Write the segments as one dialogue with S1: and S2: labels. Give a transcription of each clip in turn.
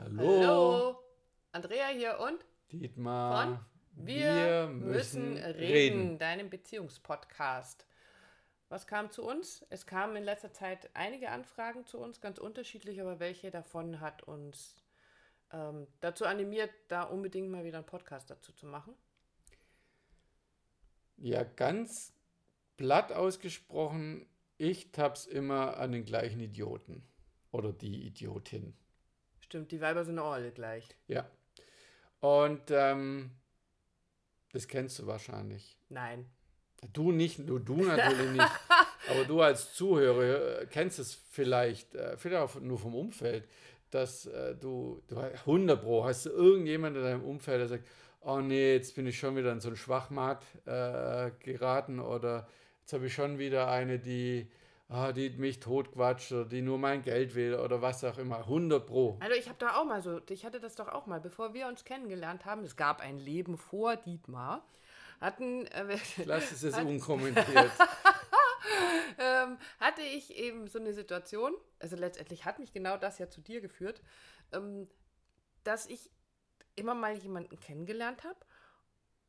S1: Hallo.
S2: Hallo. Andrea hier und
S1: Dietmar.
S2: von Wir, müssen reden, deinem Beziehungspodcast. Was kam zu uns? Es kamen in letzter Zeit einige Anfragen zu uns, ganz unterschiedlich, aber welche davon hat uns ähm, dazu animiert, da unbedingt mal wieder einen Podcast dazu zu machen?
S1: Ja, ganz platt ausgesprochen, ich tapp's immer an den gleichen Idioten. Oder die Idiotin.
S2: Stimmt, die Weiber sind auch alle gleich.
S1: Ja. Und ähm, das kennst du wahrscheinlich.
S2: Nein.
S1: Du nicht, nur du natürlich nicht. Aber du als Zuhörer äh, kennst es vielleicht, äh, vielleicht auch nur vom Umfeld, dass äh, du, du 100 Pro hast du irgendjemand in deinem Umfeld, der sagt, oh nee, jetzt bin ich schon wieder in so einen Schwachmat äh, geraten oder jetzt habe ich schon wieder eine, die, ah, die mich totquatscht oder die nur mein Geld will oder was auch immer. 100 Pro.
S2: Also ich habe da auch mal so, ich hatte das doch auch mal, bevor wir uns kennengelernt haben, es gab ein Leben vor Dietmar, hatten, äh,
S1: Ich lasse es jetzt unkommentiert.
S2: ähm, hatte ich eben so eine Situation, also letztendlich hat mich genau das ja zu dir geführt, ähm, dass ich immer mal jemanden kennengelernt habe.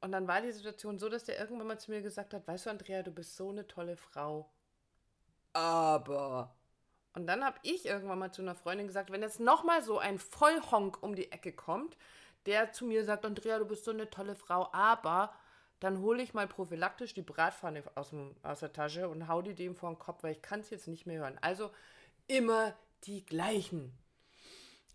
S2: Und dann war die Situation so, dass der irgendwann mal zu mir gesagt hat, weißt du, Andrea, du bist so eine tolle Frau. Aber. Und dann habe ich irgendwann mal zu einer Freundin gesagt, wenn jetzt nochmal so ein Vollhonk um die Ecke kommt, der zu mir sagt, Andrea, du bist so eine tolle Frau, aber dann hole ich mal prophylaktisch die Bratpfanne aus, dem, aus der Tasche und hau die dem vor den Kopf, weil ich kann es jetzt nicht mehr hören. Also immer die gleichen.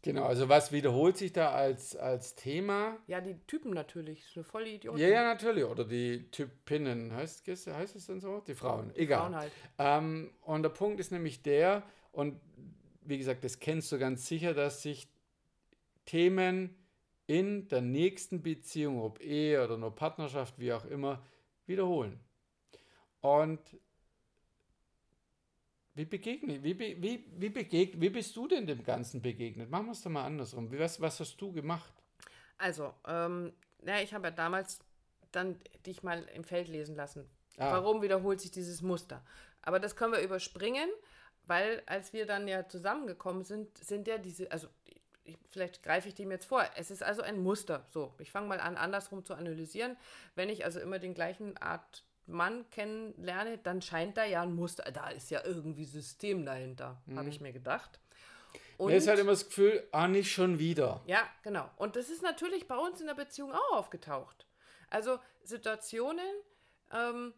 S1: Genau, also was wiederholt sich da als, als Thema?
S2: Ja, die Typen natürlich, so voll Idioten.
S1: Ja, ja, natürlich. Oder die Typinnen, heißt, es- heißt es denn so? Die Frauen, egal.
S2: Frauen halt.
S1: Ähm, und der Punkt ist nämlich der, und wie gesagt, das kennst du ganz sicher, dass sich Themen in der nächsten Beziehung, ob Ehe oder nur Partnerschaft, wie auch immer, wiederholen. Und wie begegnet, wie, be- wie, wie, begeg, wie bist du denn dem Ganzen begegnet? Machen wir es doch mal andersrum. Wie, was, was hast du gemacht?
S2: Also, ähm, ja, ich habe ja damals dann dich mal im Feld lesen lassen.
S1: Ah.
S2: Warum wiederholt sich dieses Muster? Aber das können wir überspringen, weil als wir dann ja zusammengekommen sind, sind ja diese, also ich, vielleicht greife ich dem jetzt vor. Es ist also ein Muster. So, ich fange mal an, andersrum zu analysieren. Wenn ich also immer den gleichen Art Mann kennenlerne, dann scheint da ja ein Muster. Da ist ja irgendwie System dahinter, habe ich mir gedacht. Und
S1: Mir ist halt immer das Gefühl, ah, nicht schon wieder.
S2: ja, genau. Und das ist natürlich bei uns in der Beziehung auch aufgetaucht. Also Situationen, ähm,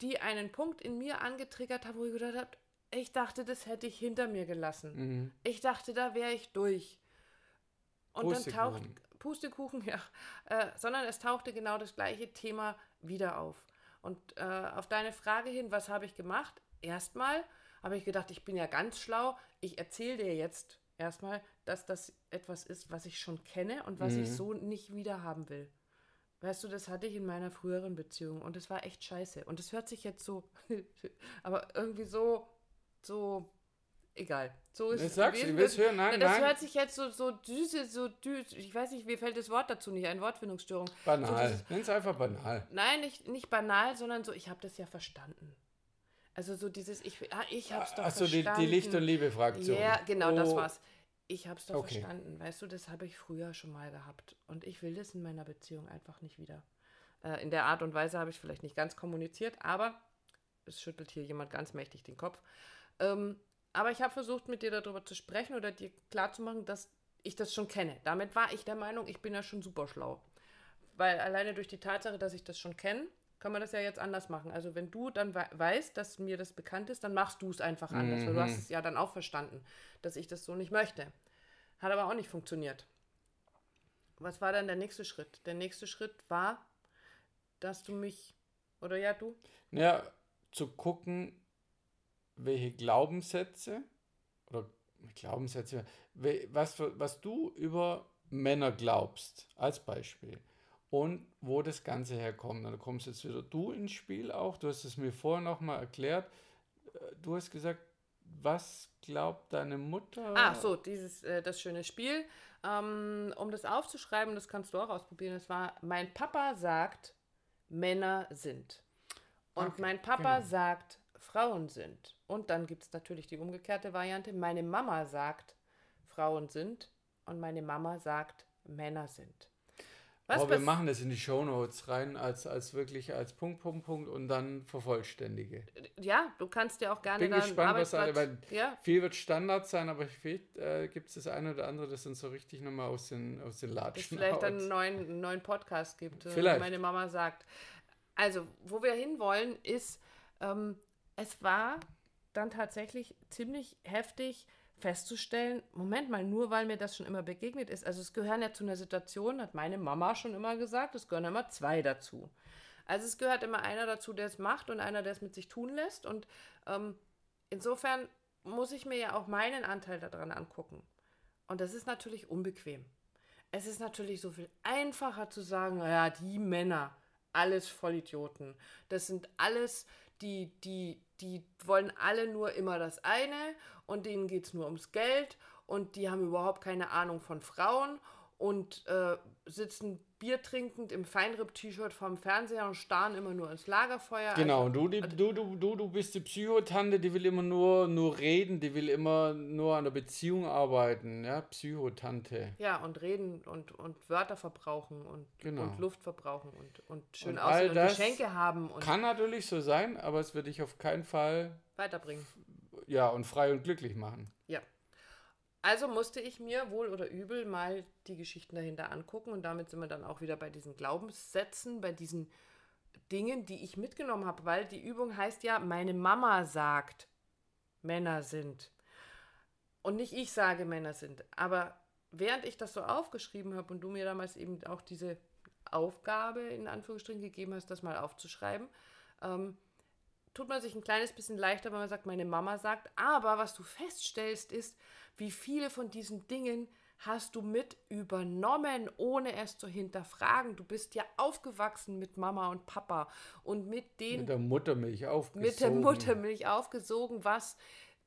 S2: die einen Punkt in mir angetriggert haben, wo ich gedacht habe, ich dachte, das hätte ich hinter mir gelassen.
S1: Mhm.
S2: Ich dachte, da wäre ich durch. Und dann taucht
S1: Pustekuchen.
S2: Pustekuchen, ja, äh, sondern es tauchte genau das gleiche Thema wieder auf. Und äh, auf deine Frage hin, was habe ich gemacht? Erstmal habe ich gedacht, ich bin ja ganz schlau. Ich erzähle dir jetzt erstmal, dass das etwas ist, was ich schon kenne und was ich so nicht wieder haben will. Weißt du, das hatte ich in meiner früheren Beziehung und es war echt scheiße. Und es hört sich jetzt so, aber irgendwie so, so, egal. So ist
S1: Ich
S2: es
S1: sag's,
S2: gewesen.
S1: ich will's hören. Nein,
S2: das
S1: nein.
S2: hört sich jetzt so, so düse, so düse, ich weiß nicht, mir fällt das Wort dazu nicht, ein Wortfindungsstörung. So
S1: Banal.
S2: dieses,
S1: Nenn's einfach banal.
S2: nein, nicht, nicht banal, sondern so, ich habe das ja verstanden. Also so dieses, ich, ah, ich hab's doch
S1: Achso, die,
S2: verstanden.
S1: die Licht- und Liebe-Fraktion.
S2: Ja, genau, das
S1: Oh,
S2: war's. Ich hab's doch
S1: Okay.
S2: verstanden. Weißt du, das habe ich früher schon mal gehabt. Und ich will das in meiner Beziehung einfach nicht wieder. Äh, in der Art und Weise habe ich vielleicht nicht ganz kommuniziert, aber es schüttelt hier jemand ganz mächtig den Kopf. Ähm, aber ich habe versucht, mit dir darüber zu sprechen oder dir klarzumachen, dass ich das schon kenne. Damit war ich der Meinung, ich bin ja schon super schlau. Weil alleine durch die Tatsache, dass ich das schon kenne, kann man das ja jetzt anders machen. Also wenn du dann wei- weißt, dass mir das bekannt ist, dann machst du es einfach anders. Weil du hast es ja dann auch verstanden, dass ich das so nicht möchte. Hat aber auch nicht funktioniert. Was war dann der nächste Schritt? Der nächste Schritt war, dass du mich, oder ja, du,
S1: Ja, zu gucken, welche Glaubenssätze oder Glaubenssätze, was, was du über Männer glaubst, als Beispiel. Und wo das Ganze herkommt. Und da kommst jetzt wieder du ins Spiel auch. Du hast es mir vorher nochmal erklärt. Du hast gesagt, was glaubt deine Mutter?
S2: Ah, so, dieses, äh, das schöne Spiel. Ähm, um das aufzuschreiben, das kannst du auch ausprobieren. Das war, mein Papa sagt, Männer sind. Und
S1: Okay,
S2: mein Papa
S1: genau.
S2: sagt, Frauen sind. Und dann gibt es natürlich die umgekehrte Variante. Meine Mama sagt, Frauen sind. und meine Mama sagt, Männer sind.
S1: Was Aber wir machen das in die Shownotes rein als, als wirklich als Punkt, Punkt, Punkt und dann vervollständige.
S2: Ja, du kannst ja auch gerne
S1: Bin gespannt, was alle, weil ja. viel wird Standard sein, aber vielleicht äh, gibt es das eine oder andere, das uns so richtig nochmal aus den, aus den Latschen
S2: Das vielleicht einen neuen, neuen Podcast gibt,
S1: äh, vielleicht.
S2: meine Mama sagt. Also, wo wir hinwollen, ist, ähm, es war dann tatsächlich ziemlich heftig, festzustellen, Moment mal, nur weil mir das schon immer begegnet ist, also es gehören ja zu einer Situation, hat meine Mama schon immer gesagt, es gehören immer zwei dazu. Also es gehört immer einer dazu, der es macht und einer, der es mit sich tun lässt. Und ähm, insofern muss ich mir ja auch meinen Anteil daran angucken. Und das ist natürlich unbequem. Es ist natürlich so viel einfacher zu sagen, naja, die Männer, alles Vollidioten. Das sind alles die, die, die wollen alle nur immer das eine und denen geht es nur ums Geld und die haben überhaupt keine Ahnung von Frauen und äh, sitzen Bier trinkend im Feinripp-T-Shirt vorm Fernseher und starren immer nur ins Lagerfeuer.
S1: Genau, also, du, die, du, du, du, du bist die Psychotante, die will immer nur, nur reden, die will immer nur an der Beziehung arbeiten, ja, Psychotante.
S2: Ja, und reden und, und Wörter verbrauchen und, genau. und Luft verbrauchen und, und schön
S1: und
S2: aussehen und Geschenke haben. Und
S1: kann natürlich so sein, aber es wird dich auf keinen Fall
S2: weiterbringen.
S1: Ja, und frei und glücklich machen.
S2: Ja. Also musste ich mir wohl oder übel mal die Geschichten dahinter angucken und damit sind wir dann auch wieder bei diesen Glaubenssätzen, bei diesen Dingen, die ich mitgenommen habe, weil die Übung heißt ja, meine Mama sagt, Männer sind. Und nicht ich sage, Männer sind. Aber während ich das so aufgeschrieben habe und du mir damals eben auch diese Aufgabe in Anführungsstrichen gegeben hast, das mal aufzuschreiben, ähm, tut man sich ein kleines bisschen leichter, wenn man sagt, meine Mama sagt. Aber was du feststellst, ist, wie viele von diesen Dingen hast du mit übernommen, ohne es zu hinterfragen. Du bist ja aufgewachsen mit Mama und Papa und mit den.
S1: Mit der Muttermilch aufgesogen.
S2: Mit der Muttermilch aufgesogen, was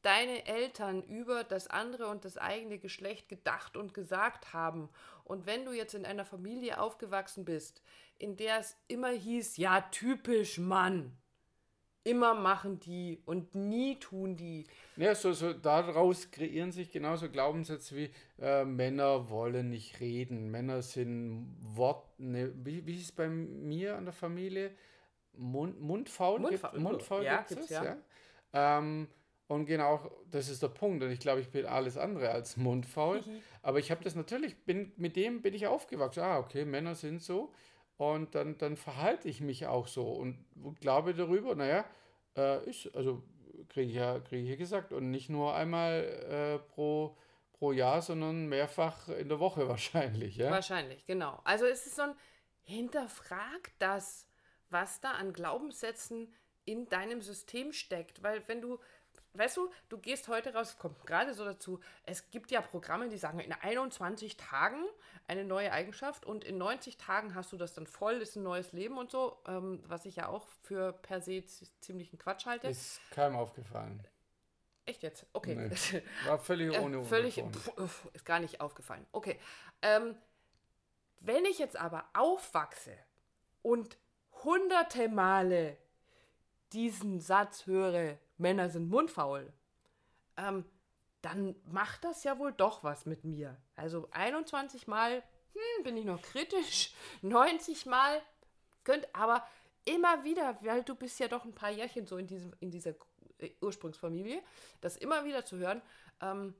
S2: deine Eltern über das andere und das eigene Geschlecht gedacht und gesagt haben. Und wenn du jetzt in einer Familie aufgewachsen bist, in der es immer hieß, ja, typisch Mann, immer machen die und nie tun die.
S1: Ja, so, so daraus kreieren sich genauso Glaubenssätze wie äh, Männer wollen nicht reden, Männer sind Wort, ne, wie, wie ist es bei mir an der Familie? Mund, mundfaul?
S2: Mundfaul,
S1: gibt, mundfaul ja,
S2: gibt's es, ja.
S1: ja? Ähm, und genau, das ist der Punkt. Und ich glaube, ich bin alles andere als mundfaul. Mhm. Aber ich habe das natürlich, bin, mit dem bin ich aufgewachsen. Ah, okay, Männer sind so. Und dann, dann verhalte ich mich auch so und, glaube darüber, naja, äh, ist, also kriege ich, ja, krieg ich ja gesagt. Und nicht nur einmal äh, pro, pro Jahr, sondern mehrfach in der Woche wahrscheinlich. Ja?
S2: Wahrscheinlich, genau. Also es ist so ein Hinterfrag das, was da an Glaubenssätzen in deinem System steckt. Weil wenn du weißt du, du gehst heute raus, kommt gerade so dazu, es gibt ja Programme, die sagen, in 21 Tagen eine neue Eigenschaft und in 90 Tagen hast du das dann voll, ist ein neues Leben und so, ähm, was ich ja auch für per se ziemlichen Quatsch halte.
S1: Ist keinem aufgefallen.
S2: Echt jetzt? Okay.
S1: Nee. War völlig ohne
S2: äh, Völlig, pf, ist gar nicht aufgefallen. Okay. Ähm, wenn ich jetzt aber aufwachse und hunderte Male diesen Satz höre, Männer sind mundfaul, ähm, dann macht das ja wohl doch was mit mir. Also 21 Mal hm, bin ich noch kritisch, 90 Mal könnt, aber immer wieder, weil du bist ja doch ein paar Jährchen so in, diesem, in dieser äh, Ursprungsfamilie, das immer wieder zu hören, ähm,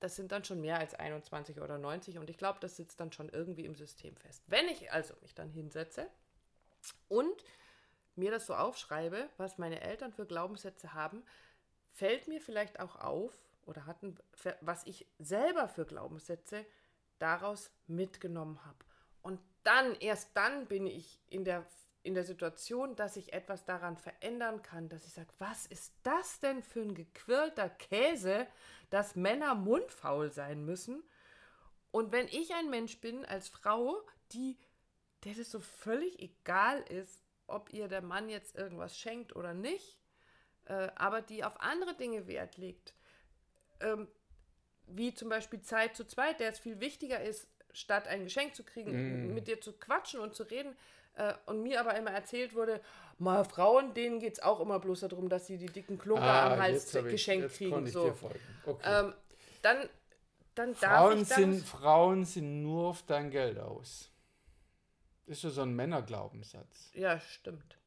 S2: das sind dann schon mehr als 21 oder 90 und ich glaube, das sitzt dann schon irgendwie im System fest. Wenn ich also mich dann hinsetze und mir das so aufschreibe, was meine Eltern für Glaubenssätze haben, fällt mir vielleicht auch auf oder hatten, was ich selber für Glaubenssätze daraus mitgenommen habe. Und dann, erst dann bin ich in der, in der Situation, dass ich etwas daran verändern kann, dass ich sage, was ist das denn für ein gequirlter Käse, dass Männer mundfaul sein müssen? Und wenn ich ein Mensch bin als Frau, die, der das so völlig egal ist, ob ihr der Mann jetzt irgendwas schenkt oder nicht, äh, aber die auf andere Dinge Wert legt, ähm, wie zum Beispiel Zeit zu zweit, der es viel wichtiger ist, statt ein Geschenk zu kriegen, mm. mit dir zu quatschen und zu reden. Äh, und mir aber immer erzählt wurde, mal Frauen, denen geht es auch immer bloß darum, dass sie die dicken Klunker ah, am Hals geschenkt kriegen. So.
S1: Okay.
S2: Ähm, dann dann
S1: Frauen,
S2: ich
S1: sind, Frauen sind nur auf dein Geld aus. Das ist ja so ein Männerglaubenssatz.
S2: Ja, stimmt.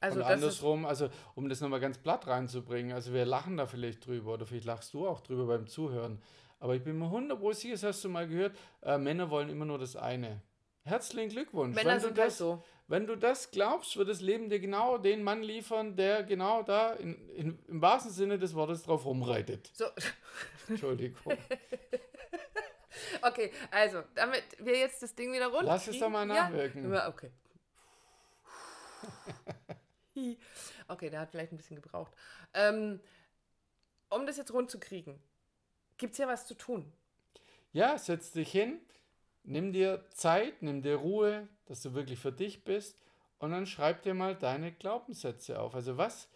S2: Also
S1: und andersrum, also um das nochmal ganz platt reinzubringen, also wir lachen da vielleicht drüber oder vielleicht lachst du auch drüber beim Zuhören. Aber ich bin mir hundertprozentig sicher, das hast du mal gehört, äh, Männer wollen immer nur das eine. Herzlichen Glückwunsch.
S2: Männer
S1: wenn, du
S2: sind halt
S1: das,
S2: so.
S1: wenn du das glaubst, wird das Leben dir genau den Mann liefern, der genau da in, in, im wahrsten Sinne des Wortes drauf rumreitet.
S2: So,
S1: Entschuldigung.
S2: okay, also, damit wir jetzt das Ding wieder runter.
S1: Lass es doch mal nachwirken.
S2: Ja, okay. okay, der hat vielleicht ein bisschen gebraucht. Ähm, um das jetzt rund zu kriegen, gibt es ja was zu tun.
S1: Ja, setz dich hin, nimm dir Zeit, nimm dir Ruhe, dass du wirklich für dich bist und dann schreib dir mal deine Glaubenssätze auf. Also was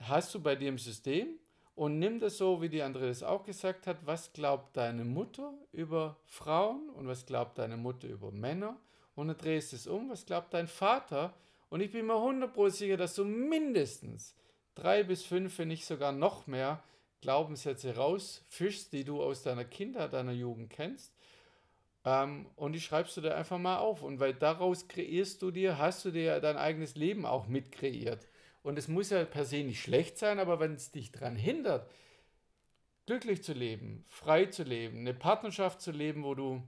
S1: hast du bei dir im System und nimm das so, wie die andere das auch gesagt hat, was glaubt deine Mutter über Frauen und was glaubt deine Mutter über Männer und dann drehst es um, was glaubt dein Vater und ich bin mir 100% sicher, dass du mindestens drei bis fünf, wenn nicht sogar noch mehr Glaubenssätze rausfischst, die du aus deiner Kindheit, deiner Jugend kennst. Ähm, und die schreibst du dir einfach mal auf. Und weil daraus kreierst du dir, hast du dir dein eigenes Leben auch mit kreiert. Und es muss ja per se nicht schlecht sein, aber wenn es dich daran hindert, glücklich zu leben, frei zu leben, eine Partnerschaft zu leben, wo du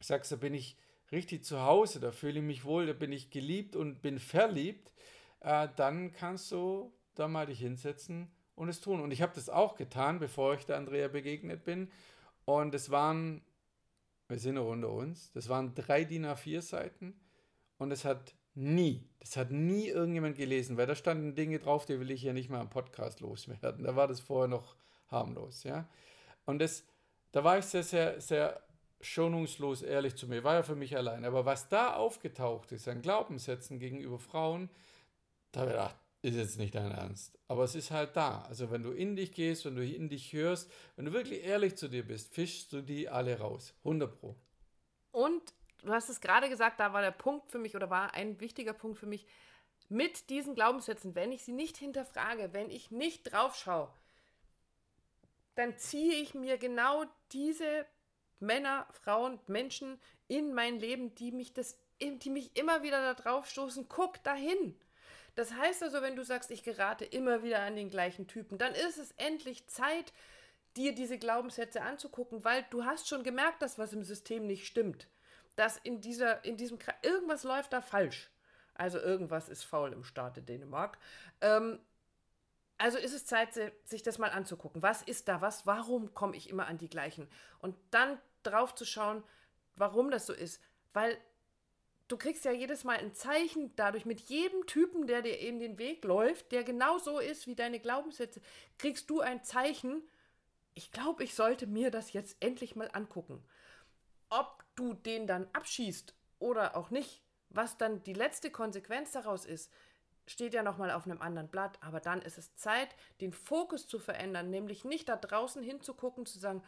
S1: sagst, da bin ich richtig zu Hause, da fühle ich mich wohl, da bin ich geliebt und bin verliebt, äh, dann kannst du da mal dich hinsetzen und es tun. Und ich habe das auch getan, bevor ich der Andrea begegnet bin. Und es waren, wir sind noch unter uns, das waren drei DIN A4 Seiten und es hat nie, das hat nie irgendjemand gelesen, weil da standen Dinge drauf, die will ich ja nicht mal im Podcast loswerden. Da war das vorher noch harmlos, ja. Und das, da war ich sehr, sehr, sehr schonungslos ehrlich zu mir, war ja für mich allein. Aber was da aufgetaucht ist an Glaubenssätzen gegenüber Frauen, da habe ich gedacht, ist jetzt nicht dein Ernst. Aber es ist halt da. Also wenn du in dich gehst, wenn du in dich hörst, wenn du wirklich ehrlich zu dir bist, fischst du die alle raus. 100 Pro.
S2: Und du hast es gerade gesagt, da war der Punkt für mich oder war ein wichtiger Punkt für mich, mit diesen Glaubenssätzen, wenn ich sie nicht hinterfrage, wenn ich nicht drauf schaue, dann ziehe ich mir genau diese Männer, Frauen, Menschen in mein Leben, die mich das, die mich immer wieder da drauf stoßen, guck dahin. Das heißt also, wenn du sagst, ich gerate immer wieder an den gleichen Typen, dann ist es endlich Zeit, dir diese Glaubenssätze anzugucken, weil du hast schon gemerkt, dass was im System nicht stimmt. Dass in dieser, in diesem, irgendwas läuft da falsch. Also irgendwas ist faul im Staate Dänemark. Ähm, also ist es Zeit, sich das mal anzugucken. Was ist da was? Warum komme ich immer an die gleichen? Und dann drauf zu schauen, warum das so ist. Weil du kriegst ja jedes Mal ein Zeichen dadurch mit jedem Typen, der dir in den Weg läuft, der genau so ist wie deine Glaubenssätze, kriegst du ein Zeichen. Ich glaube, ich sollte mir das jetzt endlich mal angucken. Ob du den dann abschießt oder auch nicht, was dann die letzte Konsequenz daraus ist, steht ja nochmal auf einem anderen Blatt, aber dann ist es Zeit, den Fokus zu verändern, nämlich nicht da draußen hinzugucken, zu sagen,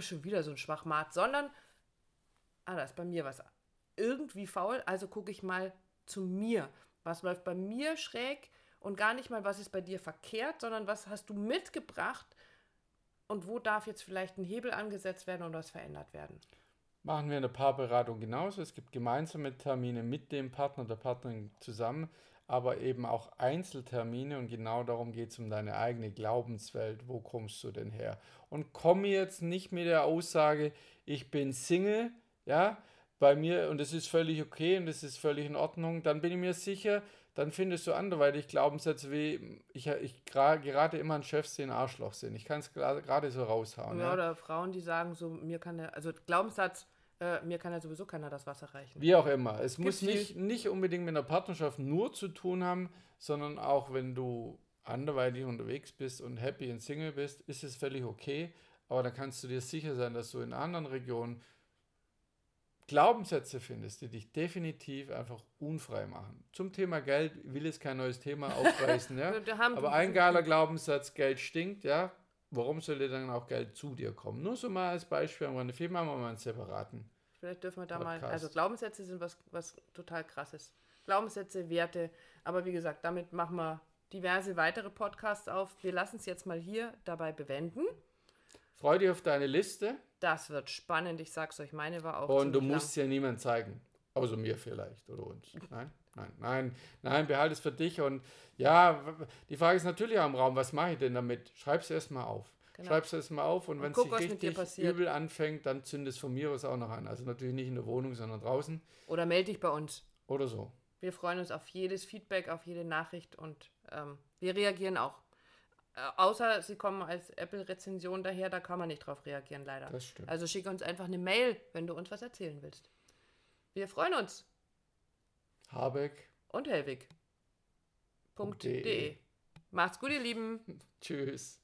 S2: schon wieder so ein Schwachmat, sondern, ah, da ist bei mir was irgendwie faul, also gucke ich mal zu mir. Was läuft bei mir schräg und gar nicht mal, was ist bei dir verkehrt, sondern was hast du mitgebracht und wo darf jetzt vielleicht ein Hebel angesetzt werden und was verändert werden.
S1: Machen wir eine Paarberatung genauso. Es gibt gemeinsame Termine mit dem Partner, der Partnerin zusammen, aber eben auch Einzeltermine und genau darum geht es um deine eigene Glaubenswelt. Wo kommst du denn her? Und komme jetzt nicht mit der Aussage, ich bin Single, ja, bei mir und das ist völlig okay und das ist völlig in Ordnung, dann bin ich mir sicher, dann findest du anderweitig Glaubenssätze wie, ich, ich gerate immer an Chefs, die ein Arschloch sind. Ich kann es gerade so raushauen.
S2: Ja, ja, oder Frauen, die sagen so, mir kann der, also Glaubenssatz, äh, mir kann ja sowieso keiner das Wasser reichen.
S1: Wie auch immer. Es Gibt's muss nicht, nicht unbedingt mit einer Partnerschaft nur zu tun haben, sondern auch wenn du anderweitig unterwegs bist und happy und Single bist, ist es völlig okay. Aber da kannst du dir sicher sein, dass du in anderen Regionen Glaubenssätze findest, die dich definitiv einfach unfrei machen. Zum Thema Geld will es kein neues Thema aufreißen, ja. Aber ein geiler Glaubenssatz, Geld stinkt, ja. Warum soll dir dann auch Geld zu dir kommen? Nur so mal als Beispiel, am Rande. Film machen wir mal einen separaten.
S2: Vielleicht dürfen wir da Podcast. mal. Also Glaubenssätze sind was, was total krasses. Glaubenssätze, Werte. Aber wie gesagt, damit machen wir diverse weitere Podcasts auf. Wir lassen es jetzt mal hier dabei bewenden.
S1: Freu dich auf deine Liste
S2: Das wird spannend. Ich sag's euch, meine war auch.
S1: und du musst ja niemand zeigen. Außer mir vielleicht oder uns. Nein, nein, nein, nein, behalte es für dich. Und ja, die Frage ist natürlich auch im Raum, was mache ich denn damit? Schreib es erstmal auf.
S2: Genau.
S1: Schreib es erstmal auf und wenn es
S2: guck, dir
S1: richtig übel anfängt, dann zünd es von mir aus auch noch an. Also natürlich nicht in der Wohnung, sondern draußen.
S2: Oder melde dich bei uns.
S1: oder so.
S2: Wir freuen uns auf jedes Feedback, auf jede Nachricht und ähm, wir reagieren auch. Äh, außer sie kommen als Apple-Rezension daher, da kann man nicht drauf reagieren, leider.
S1: Das stimmt.
S2: Also schick uns einfach eine Mail, wenn du uns was erzählen willst. Wir freuen uns.
S1: Habeck.
S2: Und Helwig. Punkt
S1: Punkt de.
S2: de. Macht's gut, ihr Lieben.
S1: Tschüss.